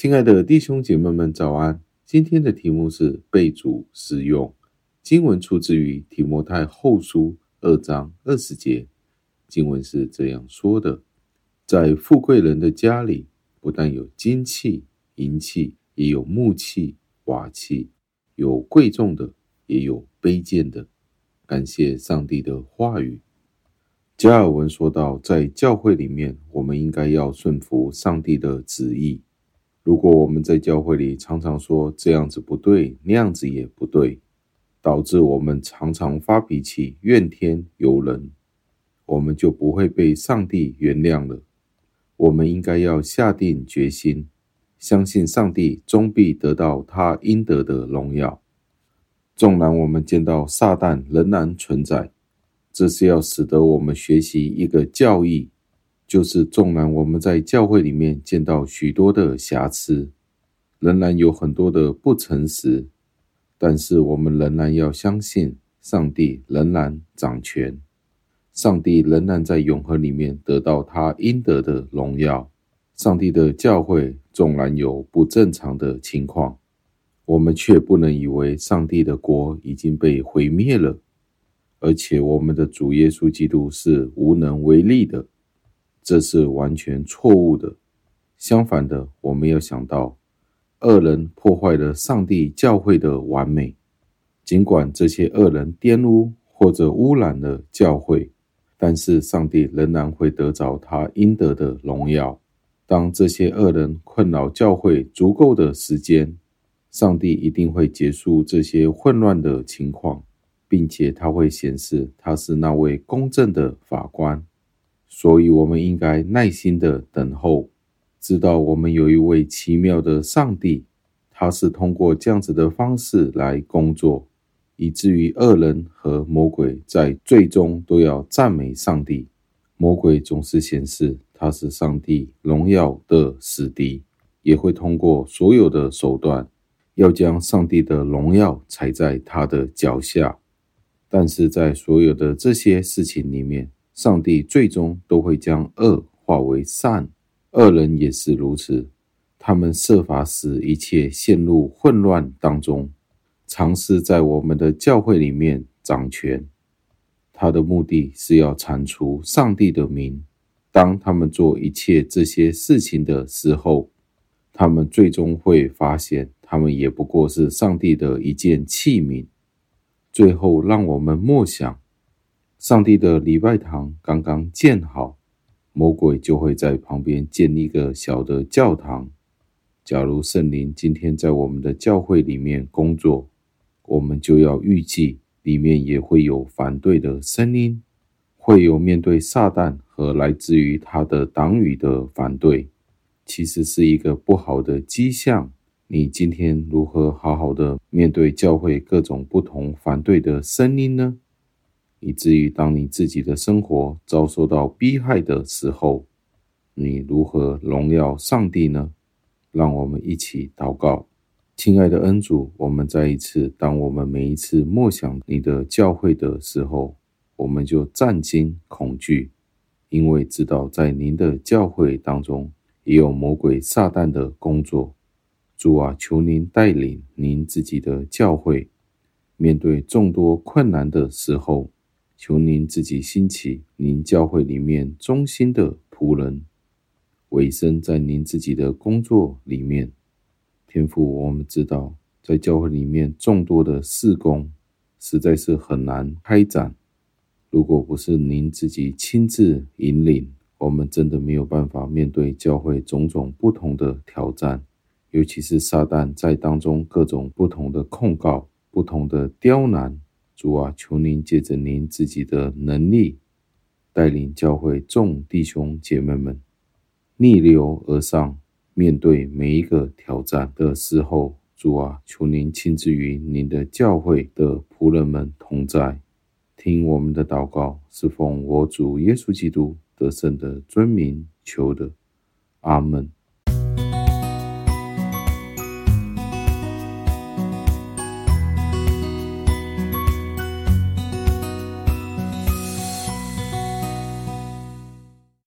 亲爱的弟兄姐妹们，早安！今天的题目是备主使用。经文出自于提摩太后书二章二十节。经文是这样说的：在富贵人的家里，不但有金器、银器，也有木器、瓦器；有贵重的，也有卑贱的。感谢上帝的话语。加尔文说道，在教会里面，我们应该要顺服上帝的旨意。如果我们在教会里常常说这样子不对，那样子也不对，导致我们常常发脾气、怨天尤人，我们就不会被上帝原谅了。我们应该要下定决心，相信上帝终必得到他应得的荣耀。纵然我们见到撒旦仍然存在，这是要使得我们学习一个教义。就是，纵然我们在教会里面见到许多的瑕疵，仍然有很多的不诚实，但是我们仍然要相信上帝仍然掌权，上帝仍然在永恒里面得到他应得的荣耀。上帝的教会纵然有不正常的情况，我们却不能以为上帝的国已经被毁灭了，而且我们的主耶稣基督是无能为力的。这是完全错误的。相反的，我没有想到，恶人破坏了上帝教会的完美。尽管这些恶人玷污或者污染了教会，但是上帝仍然会得着他应得的荣耀。当这些恶人困扰教会足够的时间，上帝一定会结束这些混乱的情况，并且他会显示他是那位公正的法官。所以，我们应该耐心的等候，知道我们有一位奇妙的上帝，他是通过这样子的方式来工作，以至于恶人和魔鬼在最终都要赞美上帝。魔鬼总是显示他是上帝荣耀的死敌，也会通过所有的手段，要将上帝的荣耀踩在他的脚下。但是在所有的这些事情里面，上帝最终都会将恶化为善，恶人也是如此。他们设法使一切陷入混乱当中，尝试在我们的教会里面掌权。他的目的是要铲除上帝的名。当他们做一切这些事情的时候，他们最终会发现，他们也不过是上帝的一件器皿。最后，让我们默想。上帝的礼拜堂刚刚建好，魔鬼就会在旁边建立一个小的教堂。假如圣灵今天在我们的教会里面工作，我们就要预计里面也会有反对的声音，会有面对撒旦和来自于他的党羽的反对，其实是一个不好的迹象。你今天如何好好的面对教会各种不同反对的声音呢？以至于当你自己的生活遭受到逼害的时候，你如何荣耀上帝呢？让我们一起祷告，亲爱的恩主，我们再一次，当我们每一次默想你的教会的时候，我们就战惊恐惧，因为知道在您的教会当中也有魔鬼撒旦的工作。主啊，求您带领您自己的教会，面对众多困难的时候。求您自己兴起，您教会里面忠心的仆人，委身在您自己的工作里面。天父，我们知道，在教会里面众多的事工，实在是很难开展。如果不是您自己亲自引领，我们真的没有办法面对教会种种不同的挑战，尤其是撒旦在当中各种不同的控告、不同的刁难。主啊，求您借着您自己的能力，带领教会众弟兄姐妹们逆流而上，面对每一个挑战的时候。主啊，求您亲自与您的教会的仆人们同在，听我们的祷告，是奉我主耶稣基督得胜的尊名求的，阿门。